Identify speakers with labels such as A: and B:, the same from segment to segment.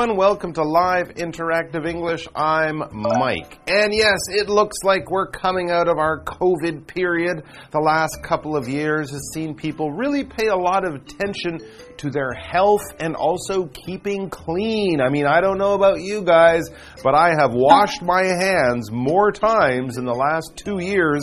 A: everyone. Welcome to Live Interactive English. I'm Mike. And yes, it looks like we're coming out of our COVID period. The last couple of years has seen people really pay a lot of attention to their health and also keeping clean. I mean, I don't know about you guys, but I have washed my hands more times in the last two years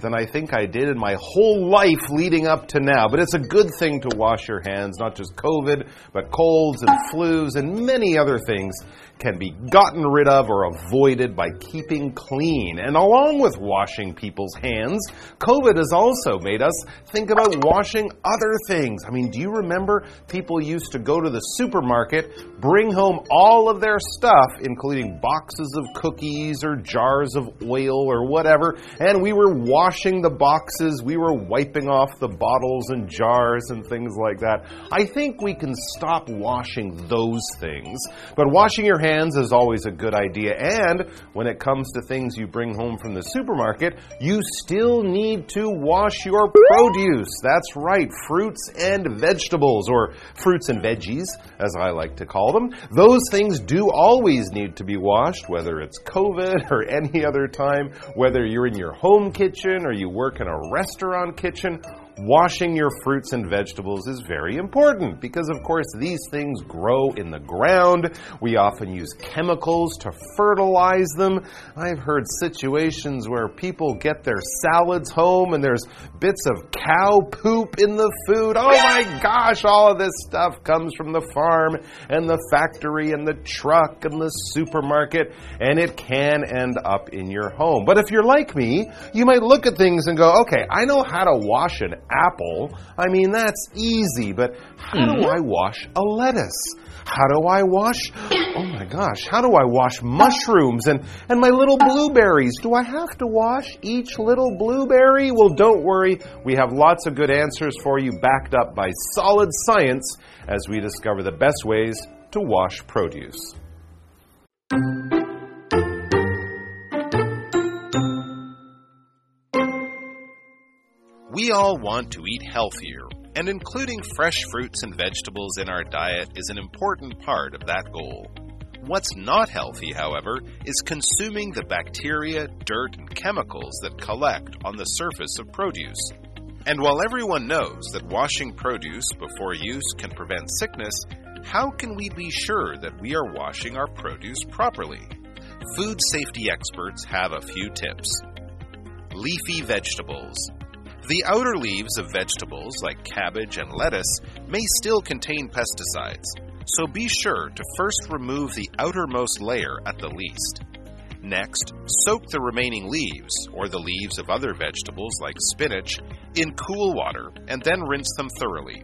A: than I think I did in my whole life leading up to now. But it's a good thing to wash your hands, not just COVID, but colds and flus and many other things can be gotten rid of or avoided by keeping clean. And along with washing people's hands, COVID has also made us think about washing other things. I mean, do you remember people used to go to the supermarket, bring home all of their stuff, including boxes of cookies or jars of oil or whatever, and we were washing the boxes, we were wiping off the bottles and jars and things like that. I think we can stop washing those things, but washing your hands is always a good idea. And when it comes to things you bring home from the supermarket, you still need to wash your produce. That's right, fruits and vegetables, or fruits and veggies, as I like to call them. Those things do always need to be washed, whether it's COVID or any other time, whether you're in your home kitchen or you work in a restaurant kitchen washing your fruits and vegetables is very important because, of course, these things grow in the ground. We often use chemicals to fertilize them. I've heard situations where people get their salads home and there's bits of cow poop in the food. Oh my gosh, all of this stuff comes from the farm and the factory and the truck and the supermarket, and it can end up in your home. But if you're like me, you might look at things and go, okay, I know how to wash an apple. I mean, that's easy, but how mm-hmm. do I wash a lettuce? How do I wash? Oh my gosh, how do I wash mushrooms and, and my little blueberries? Do I have to wash each little blueberry? Well, don't worry. We have lots of good answers for you backed up by solid science as we discover the best ways to wash produce. We all want to eat healthier, and including fresh fruits and vegetables in our diet is an important part of that goal. What's not healthy, however, is consuming the bacteria, dirt, and chemicals that collect on the surface of produce. And while everyone knows that washing produce before use can prevent sickness, how can we be sure that we are washing our produce properly? Food safety experts have a few tips. Leafy vegetables. The outer leaves of vegetables like cabbage and lettuce may still contain pesticides, so be sure to first remove the outermost layer at the least. Next, soak the remaining leaves, or the leaves of other vegetables like spinach, in cool water and then rinse them thoroughly.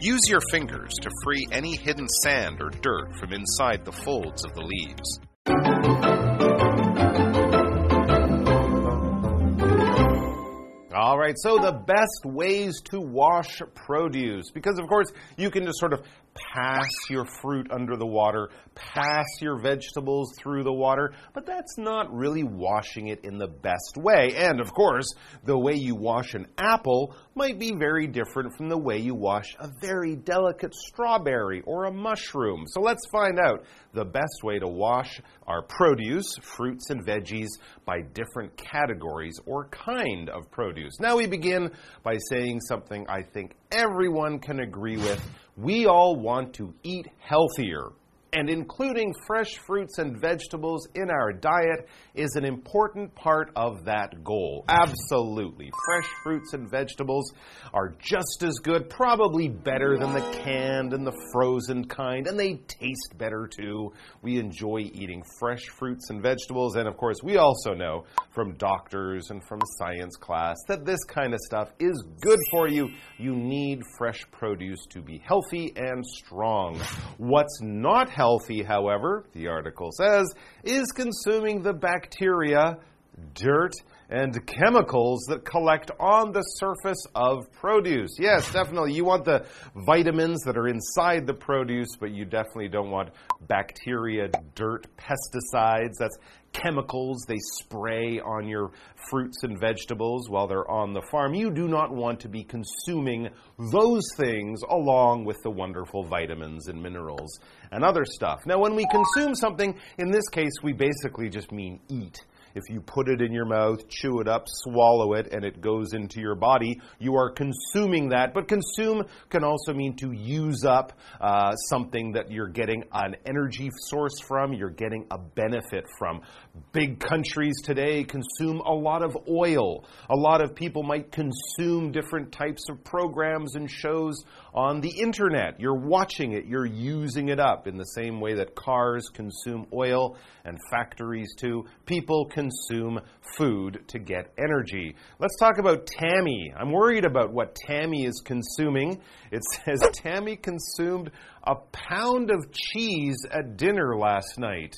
A: Use your fingers to free any hidden sand or dirt from inside the folds of the leaves. All right, so the best ways to wash produce. Because, of course, you can just sort of pass your fruit under the water, pass your vegetables through the water, but that's not really washing it in the best way. And of course, the way you wash an apple might be very different from the way you wash a very delicate strawberry or a mushroom. So let's find out the best way to wash our produce, fruits and veggies, by different categories or kind of produce. Now we begin by saying something I think everyone can agree with. We all want to eat healthier and including fresh fruits and vegetables in our diet is an important part of that goal. Absolutely. Fresh fruits and vegetables are just as good, probably better than the canned and the frozen kind, and they taste better too. We enjoy eating fresh fruits and vegetables, and of course, we also know from doctors and from science class that this kind of stuff is good for you. You need fresh produce to be healthy and strong. What's not healthy, however, the article says, is consuming the bacteria, dirt, and chemicals that collect on the surface of produce. Yes, definitely. You want the vitamins that are inside the produce, but you definitely don't want bacteria, dirt, pesticides. That's chemicals they spray on your fruits and vegetables while they're on the farm. You do not want to be consuming those things along with the wonderful vitamins and minerals and other stuff. Now, when we consume something, in this case, we basically just mean eat. If you put it in your mouth, chew it up, swallow it, and it goes into your body, you are consuming that. But consume can also mean to use up uh, something that you're getting an energy source from, you're getting a benefit from. Big countries today consume a lot of oil. A lot of people might consume different types of programs and shows on the internet. You're watching it, you're using it up in the same way that cars consume oil and factories too. People consume food to get energy. Let's talk about Tammy. I'm worried about what Tammy is consuming. It says Tammy consumed a pound of cheese at dinner last night.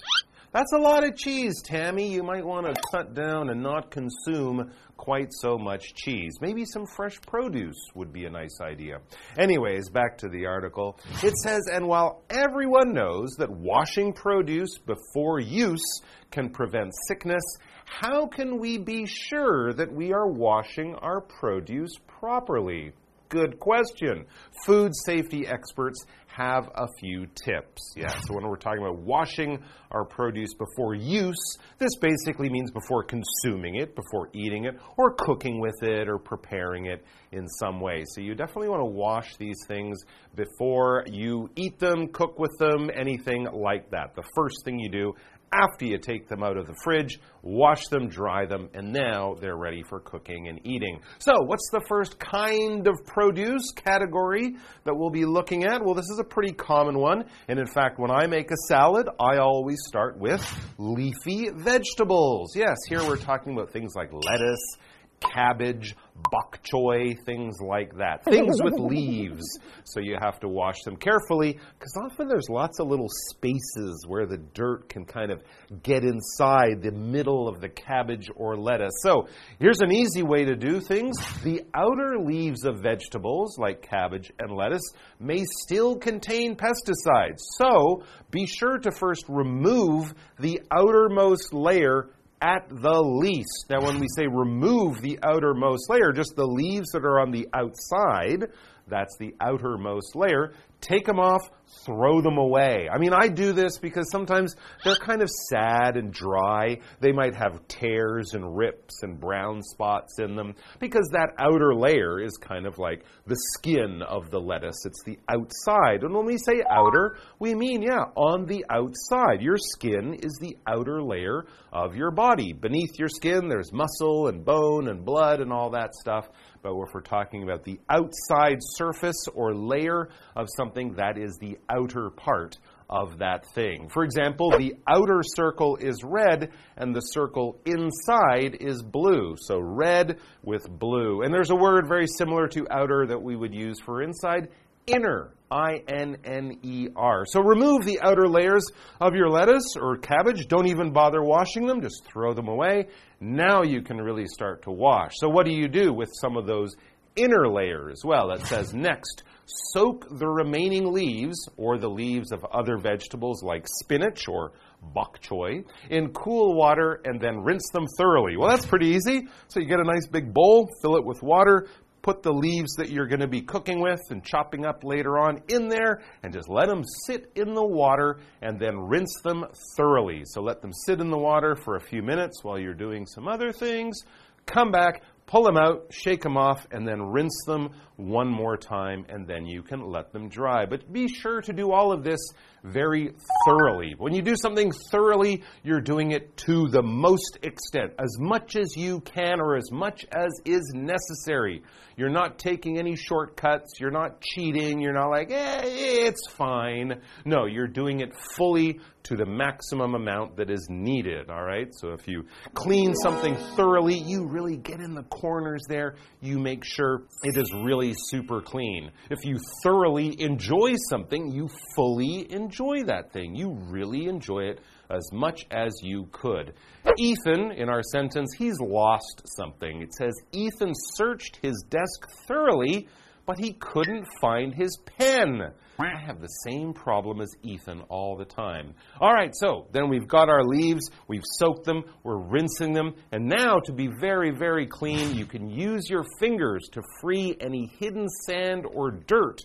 A: That's a lot of cheese, Tammy. You might want to cut down and not consume quite so much cheese. Maybe some fresh produce would be a nice idea. Anyways, back to the article. It says, and while everyone knows that washing produce before use can prevent sickness, how can we be sure that we are washing our produce properly? Good question. Food safety experts have a few tips. Yeah, so when we're talking about washing our produce before use, this basically means before consuming it, before eating it, or cooking with it, or preparing it in some way. So you definitely want to wash these things before you eat them, cook with them, anything like that. The first thing you do after you take them out of the fridge, wash them, dry them, and now they're ready for cooking and eating. So, what's the first kind of produce category that we'll be looking at? Well, this is a pretty common one. And in fact, when I make a salad, I always start with leafy vegetables. Yes, here we're talking about things like lettuce cabbage, bok choy, things like that. Things with leaves. So you have to wash them carefully because often there's lots of little spaces where the dirt can kind of get inside the middle of the cabbage or lettuce. So here's an easy way to do things. The outer leaves of vegetables like cabbage and lettuce may still contain pesticides. So be sure to first remove the outermost layer at the least. Now, when we say remove the outermost layer, just the leaves that are on the outside, that's the outermost layer, take them off, throw them away. I mean, I do this because sometimes they're kind of sad and dry. They might have tears and rips and brown spots in them because that outer layer is kind of like the skin of the lettuce. It's the outside. And when we say outer, we mean, yeah, on the outside. Your skin is the outer layer of your body. Beneath your skin, there's muscle and bone and blood and all that stuff. But if we're talking about the outside surface or layer of something, that is the outer part of that thing. For example, the outer circle is red and the circle inside is blue. So red with blue. And there's a word very similar to outer that we would use for inside inner. I N N E R. So remove the outer layers of your lettuce or cabbage. Don't even bother washing them, just throw them away. Now you can really start to wash. So, what do you do with some of those inner layers? Well, it says next, soak the remaining leaves or the leaves of other vegetables like spinach or bok choy in cool water and then rinse them thoroughly. Well, that's pretty easy. So you get a nice big bowl, fill it with water, put the leaves that you're going to be cooking with and chopping up later on in there and just let them sit in the water and then rinse them thoroughly. So let them sit in the water for a few minutes while you're doing some other things. Come back, pull them out, shake them off, and then rinse them one more time, and then you can let them dry. But be sure to do all of this very thoroughly. When you do something thoroughly, you're doing it to the most extent, as much as you can or as much as is necessary. You're not taking any shortcuts, you're not cheating, you're not like, eh, it's fine. No, you're doing it fully to the maximum amount that is needed, all right? So if you clean something thoroughly, you really get in the corners there, you make sure it is really super clean. If you thoroughly enjoy something, you fully enjoy that thing. You really enjoy it as much as you could. Ethan, in our sentence, he's lost something. It says, Ethan searched his desk thoroughly but he couldn't find his pen. I have the same problem as Ethan all the time. All right, so then we've got our leaves, we've soaked them, we're rinsing them, and now to be very, very clean, you can use your fingers to free any hidden sand or dirt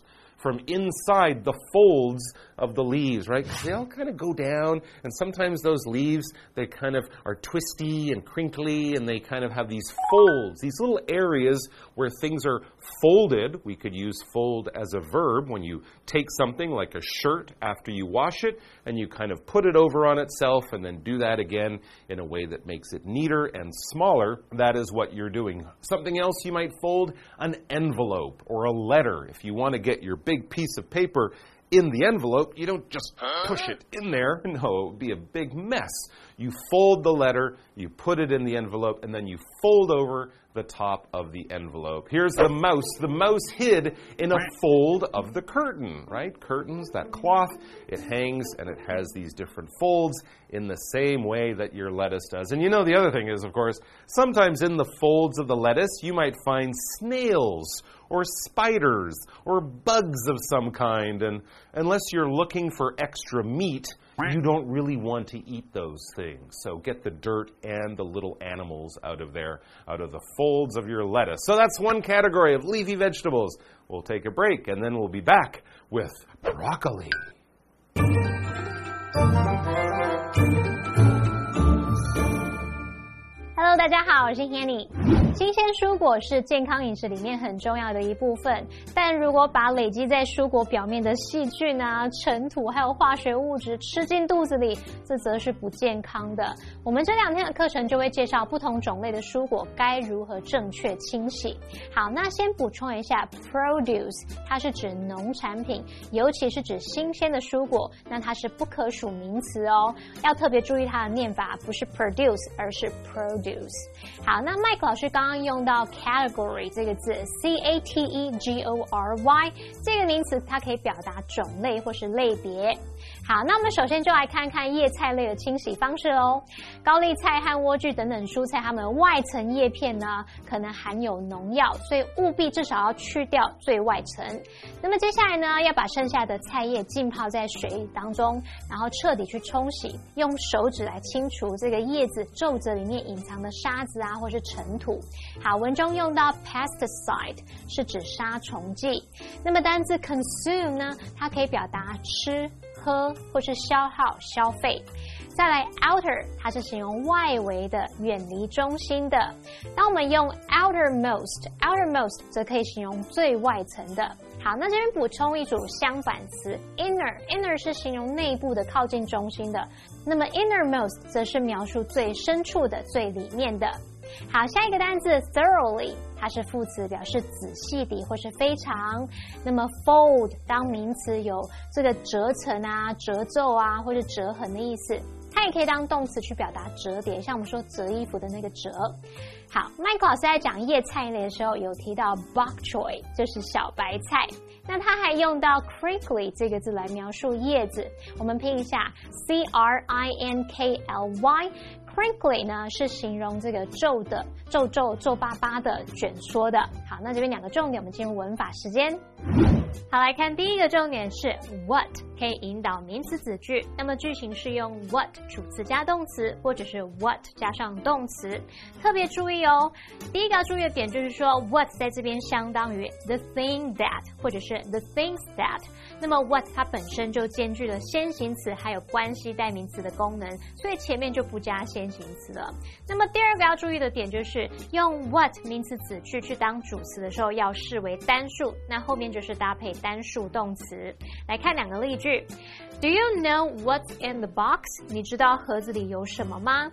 A: from inside the folds of the leaves, right? They all kind of go down, and sometimes those leaves, they kind of are twisty and crinkly, and they kind of have these folds, these little areas where things are folded. We could use fold as a verb when you take something like a shirt after you wash it, and you kind of put it over on itself, and then do that again in a way that makes it neater and smaller. That is what you're doing. Something else you might fold an envelope or a letter if you want to get your big big piece of paper in the envelope, you don't just push it in there. No, it would be a big mess. You fold the letter, you put it in the envelope, and then you fold over the top of the envelope. Here's the mouse. The mouse hid in a fold of the curtain, right? Curtains, that cloth, it hangs and it has these different folds in the same way that your lettuce does. And you know, the other thing is, of course, sometimes in the folds of the lettuce, you might find snails or spiders or bugs of some kind. And unless you're looking for extra meat, you don't really want to eat those things. So get the dirt and the little animals out of there, out of the folds of your lettuce. So that's one category of leafy vegetables. We'll take a break and then we'll be back with broccoli.
B: 大家好，我是 Hanny。新鲜蔬果是健康饮食里面很重要的一部分，但如果把累积在蔬果表面的细菌啊、尘土还有化学物质吃进肚子里，这则是不健康的。我们这两天的课程就会介绍不同种类的蔬果该如何正确清洗。好，那先补充一下，produce 它是指农产品，尤其是指新鲜的蔬果，那它是不可数名词哦，要特别注意它的念法，不是 produce，而是 produce。好，那麦克老师刚。刚用到 category 这个字，c a t e g o r y 这个名词，它可以表达种类或是类别。好，那我们首先就来看看叶菜类的清洗方式喽。高丽菜和莴苣等等蔬菜，它们外层叶片呢可能含有农药，所以务必至少要去掉最外层。那么接下来呢，要把剩下的菜叶浸泡在水当中，然后彻底去冲洗，用手指来清除这个叶子皱褶里面隐藏的沙子啊，或是尘土。好，文中用到 pesticide 是指杀虫剂。那么单字 consume 呢，它可以表达吃。喝或是消耗消费，再来 outer，它是形容外围的、远离中心的。当我们用 outermost，outermost 则可以形容最外层的。好，那这边补充一组相反词 inner，inner 是形容内部的、靠近中心的。那么 innermost 则是描述最深处的、最里面的。好，下一个单词 thoroughly，它是副词，表示仔细地或是非常。那么 fold 当名词有这个折成啊、褶皱啊或者折痕的意思，它也可以当动词去表达折叠，像我们说折衣服的那个折。好，麦克老师在讲叶菜类的时候有提到 bok choy，就是小白菜。那它还用到 crinkly 这个字来描述叶子，我们拼一下 c r i n k l y。Crinkly 呢是形容这个皱的、皱皱、皱巴巴的、卷缩的。好，那这边两个重点，我们进入文法时间。好，来看第一个重点是 what 可以引导名词子句，那么句型是用 what 主词加动词，或者是 what 加上动词。特别注意哦，第一个要注意的点就是说 what 在这边相当于 the thing that，或者是 the things that。那么 what 它本身就兼具了先行词还有关系代名词的功能，所以前面就不加先行词了。那么第二个要注意的点就是用 what 名词子句去当主词的时候要视为单数，那后面就是搭配单数动词。来看两个例句：Do you know what's in the box？你知道盒子里有什么吗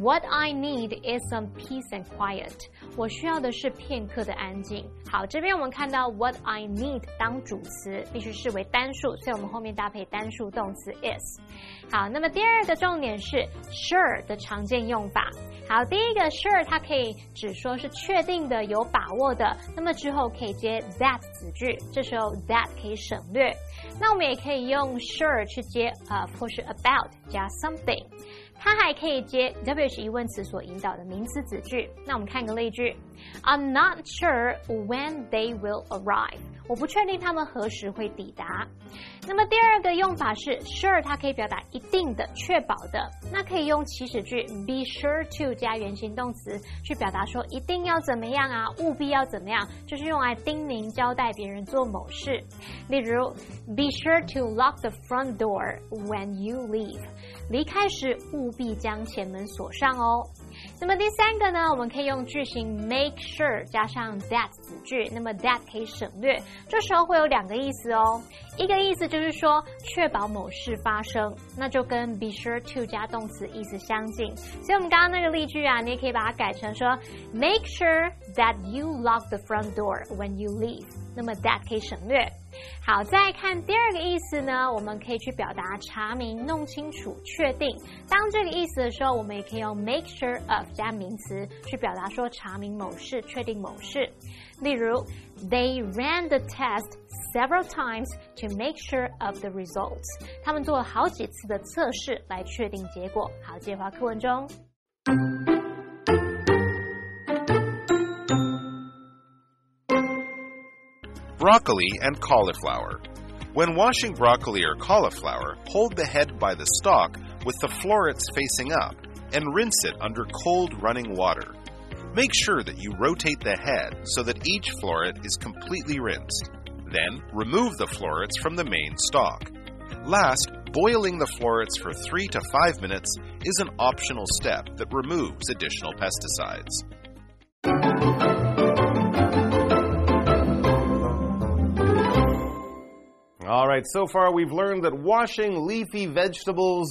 B: ？What I need is some peace and quiet。我需要的是片刻的安静。好，这边我们看到 what I need 当主词，必须视为单数，所以我们后面搭配单数动词 is。好，那么第二个重点是 sure 的常见用法。好，第一个 sure 它可以只说是确定的、有把握的，那么之后可以接 that 子句，这时候 that 可以省略。那我们也可以用 sure 去接 of 或是 about 加 something。它还可以接 WH 疑问词所引导的名词子句。那我们看个例句：I'm not sure when they will arrive。 我不确定他们何时会抵达。那么第二个用法是 sure，它可以表达一定的、确保的。那可以用祈使句 be sure to 加原形动词去表达说一定要怎么样啊，务必要怎么样，就是用来叮咛交代别人做某事。例如 be sure to lock the front door when you leave。离开时务必将前门锁上哦。那么第三个呢，我们可以用句型 make sure 加上 that 子句，那么 that 可以省略，这时候会有两个意思哦。一个意思就是说确保某事发生，那就跟 be sure to 加动词意思相近。所以我们刚刚那个例句啊，你也可以把它改成说 make sure that you lock the front door when you leave。那么 that 可以省略。好，再看第二个意思呢，我们可以去表达查明、弄清楚、确定。当这个意思的时候，我们也可以用 make sure of 加名词去表达说查明某事、确定某事。例如，They ran the test several times to make sure of the results。他们做了好几次的测试来确定结果。好，接话课文中。
A: Broccoli and cauliflower. When washing broccoli or cauliflower, hold the head by the stalk with the florets facing up and rinse it under cold running water. Make sure that you rotate the head so that each floret is completely rinsed. Then remove the florets from the main stalk. Last, boiling the florets for 3 to 5 minutes is an optional step that removes additional pesticides. All right, so far we've learned that washing leafy vegetables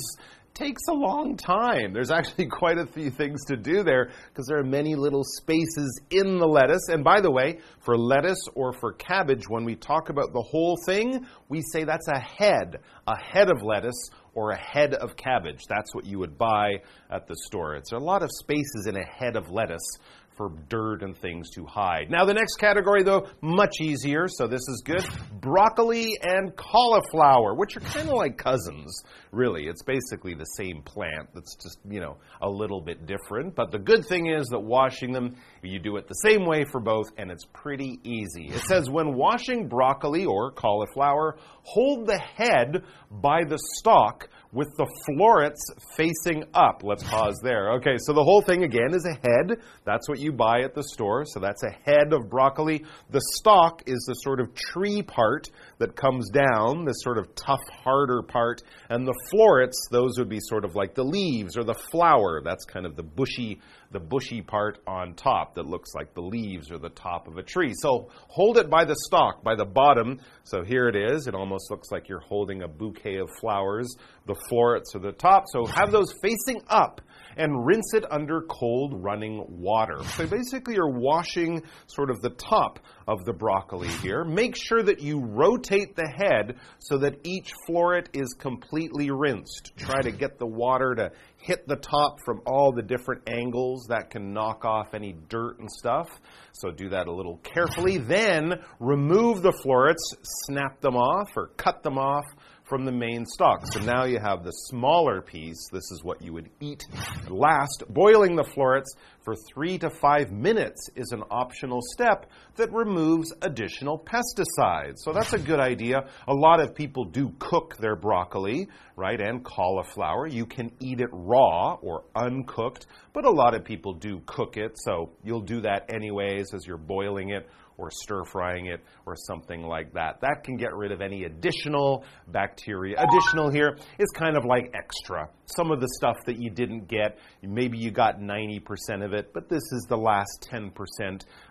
A: takes a long time. There's actually quite a few things to do there because there are many little spaces in the lettuce. And by the way, for lettuce or for cabbage, when we talk about the whole thing, we say that's a head, a head of lettuce or a head of cabbage. That's what you would buy at the store. It's a lot of spaces in a head of lettuce for dirt and things to hide. Now, the next category, though, much easier, so this is good broccoli and cauliflower, which are kind of like cousins, really. It's basically the same plant that's just, you know, a little bit different. But the good thing is that washing them, you do it the same way for both, and it's pretty easy. It says when washing broccoli or cauliflower, hold the head by the stalk with the florets facing up. Let's pause there. Okay, so the whole thing again is a head. That's what you buy at the store. So that's a head of broccoli. The stalk is the sort of tree part that comes down, this sort of tough, harder part. And the florets, those would be sort of like the leaves or the flower. That's kind of the bushy the bushy part on top that looks like the leaves or the top of a tree. So hold it by the stalk, by the bottom. So here it is. It almost looks like you're holding a bouquet of flowers. The florets are the top. So have those facing up and rinse it under cold running water. So basically, you're washing sort of the top of the broccoli here. Make sure that you rotate the head so that each floret is completely rinsed. Try to get the water to hit the top from all the different angles that can knock off any dirt and stuff. So do that a little carefully. Then remove the florets, snap them off or cut them off from the main stalk. So now you have the smaller piece. This is what you would eat. Last, boiling the florets for three to five minutes is an optional step that removes additional pesticides. So that's a good idea. A lot of people do cook their broccoli, right, and cauliflower. You can eat it raw or uncooked, but a lot of people do cook it. So you'll do that anyways as you're boiling it or stir frying it or something like that. That can get rid of any additional bacteria. Additional here is kind of like extra. Some of the stuff that you didn't get, maybe you got 90% of it, but this is the last 10%.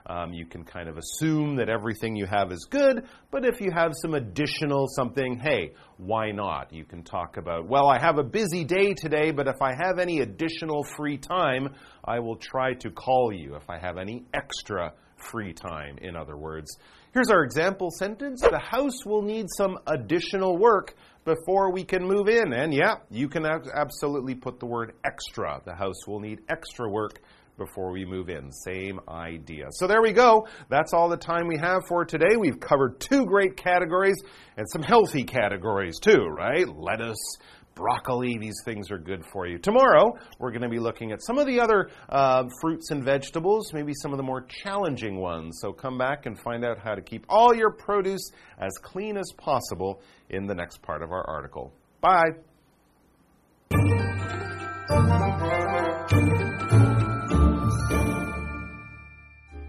A: Um, you can kind of assume that everything you have is good, but if you have some additional something, hey, why not? You can talk about, well, I have a busy day today, but if I have any additional free time, I will try to call you if I have any extra free time, in other words. Here's our example sentence The house will need some additional work before we can move in. And yeah, you can absolutely put the word extra. The house will need extra work before we move in. Same idea. So there we go. That's all the time we have for today. We've covered two great categories and some healthy categories too, right? Lettuce, broccoli. These things are good for you. Tomorrow, we're going to be looking at some of the other uh, fruits and vegetables, maybe some of the more challenging ones. So come back and find out how to keep all your produce as clean as possible in the next part of our article. Bye.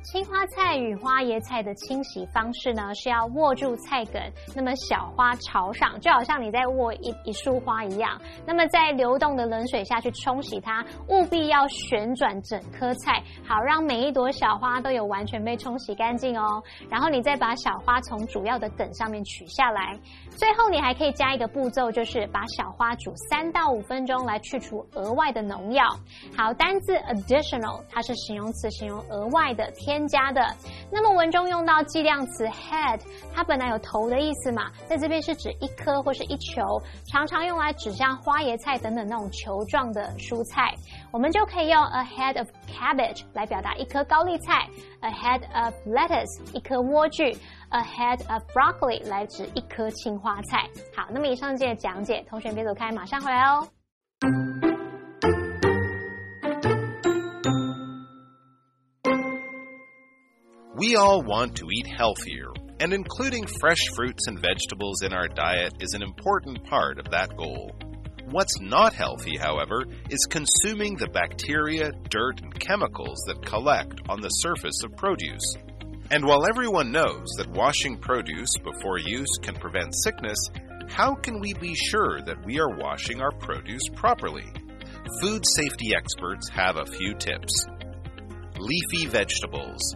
B: 青花菜与花椰菜的清洗方式呢，是要握住菜梗，那么小花朝上，就好像你在握一一束花一样。那么在流动的冷水下去冲洗它，务必要旋转整颗菜，好让每一朵小花都有完全被冲洗干净哦。然后你再把小花从主要的梗上面取下来。最后你还可以加一个步骤，就是把小花煮三到五分钟来去除额外的农药。好，单字 additional 它是形容词，形容额外的添。添加的，那么文中用到计量词 head，它本来有头的意思嘛，在这边是指一颗或是一球，常常用来指像花椰菜等等那种球状的蔬菜，我们就可以用 a head of cabbage 来表达一颗高丽菜，a head of lettuce 一颗莴苣，a head of broccoli 来指一颗青花菜。好，那么以上这些讲解，同学别走开，马上回来哦。
A: We all want to eat healthier, and including fresh fruits and vegetables in our diet is an important part of that goal. What's not healthy, however, is consuming the bacteria, dirt, and chemicals that collect on the surface of produce. And while everyone knows that washing produce before use can prevent sickness, how can we be sure that we are washing our produce properly? Food safety experts have a few tips. Leafy vegetables.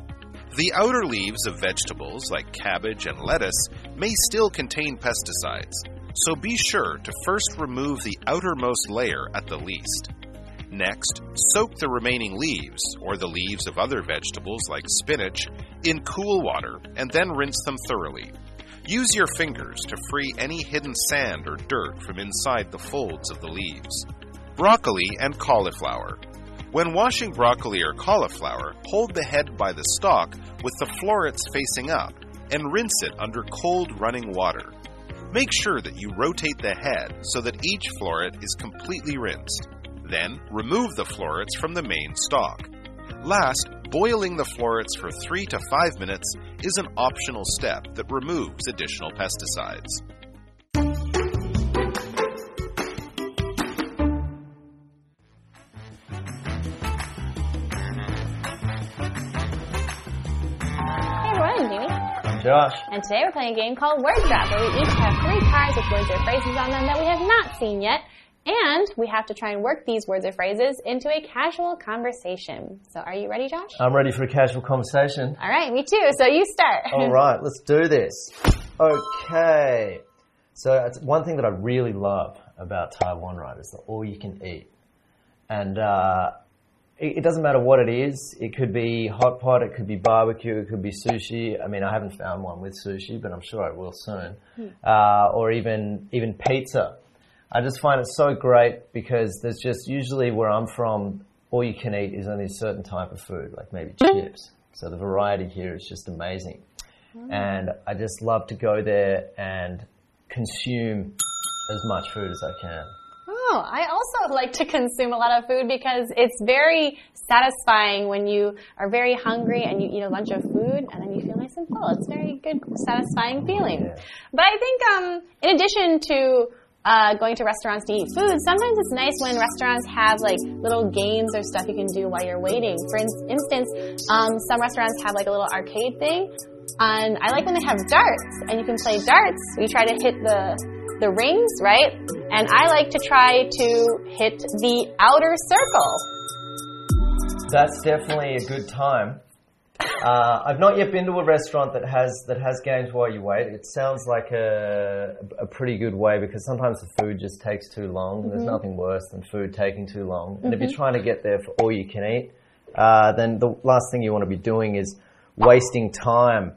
A: The outer leaves of vegetables like cabbage and lettuce may still contain pesticides, so be sure to first remove the outermost layer at the least. Next, soak the remaining leaves, or the leaves of other vegetables like spinach, in cool water and then rinse them thoroughly. Use your fingers to free any hidden sand or dirt from inside the folds of the leaves. Broccoli and cauliflower. When washing broccoli or cauliflower, hold the head by the stalk with the florets facing up and rinse it under cold running water. Make sure that you rotate the head so that each floret is completely rinsed. Then remove the florets from the main stalk. Last, boiling the florets for 3 to 5 minutes is an optional step that removes additional pesticides.
C: Josh.
D: And today we're playing a game called Word Trap, where we each have three cards with words or phrases on them that we have not seen yet. And we have to try and work these words or phrases into a casual conversation. So are you ready, Josh?
C: I'm ready for a casual conversation.
D: All right, me too. So you start.
C: All right, let's do this. Okay. So it's one thing that I really love about Taiwan, right, is the all you can eat. And uh, it, it doesn't matter what it is. It could be hot pot, it could be barbecue, it could be sushi. I mean, I haven't found one with sushi, but I'm sure I will soon. Hmm. Uh, or even even pizza. I just find it so great because there's just usually where I'm from, all you can eat is only a certain type of food, like maybe hmm. chips. So the variety here is just amazing. Hmm. And I just love to go there and consume as much food as I can.
D: Oh, I also like to consume a lot of food because it's very satisfying when you are very hungry and you eat a bunch of food and then you feel nice and full. It's a very good, satisfying feeling.
C: Yeah.
D: But I think, um, in addition to uh, going to restaurants to eat food, sometimes it's nice when restaurants have like little games or stuff you can do while you're waiting. For in- instance, um, some restaurants have like a little arcade thing, and I like when they have darts and you can play darts. You try to hit the the rings, right? And I like to try to hit the outer circle.
C: That's definitely a good time. Uh, I've not yet been to a restaurant that has that has games while you wait. It sounds like a, a pretty good way because sometimes the food just takes too long. and There's nothing worse than food taking too long. And if you're trying to get there for all you can eat, uh, then the last thing you want to be doing is wasting time.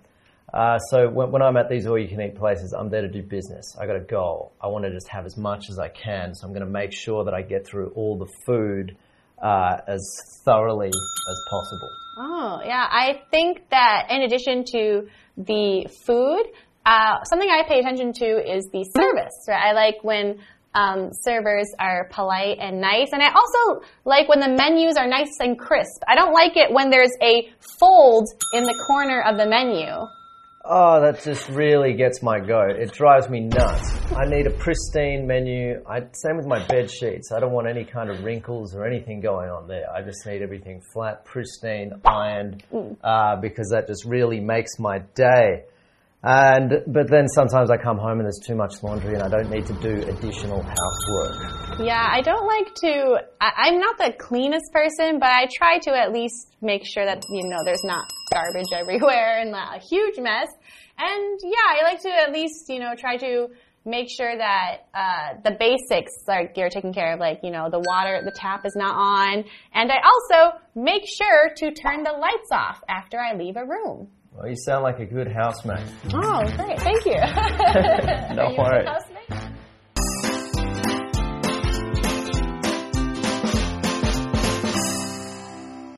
C: Uh, so when, when I'm at these all you can eat places, I'm there to do business. I got a goal. I want to just have as much as I can. So I'm going to make sure that I get through all the food uh, as thoroughly as possible.
D: Oh, yeah. I think that in addition to the food, uh, something I pay attention to is the service. Right? I like when um, servers are polite and nice. And I also like when the menus are nice and crisp. I don't like it when there's a fold in the corner of the menu.
C: Oh, that just really gets my goat. It drives me nuts. I need a pristine menu. I, same with my bed sheets. I don't want any kind of wrinkles or anything going on there. I just need everything flat, pristine, ironed, uh, because that just really makes my day. And but then sometimes I come home and there's too much laundry and I don't need to do additional housework.
D: Yeah, I don't like to. I, I'm not the cleanest person, but I try to at least make sure that you know there's not garbage everywhere and a huge mess. And yeah, I like to at least you know try to make sure that uh, the basics like you're taken care of, like you know the water, the tap is not on, and I also make sure to turn the lights off after I leave a room.
C: Well, you sound like a good housemate.
D: Oh, great! Thank you.
C: No
D: Are you a good
C: worries.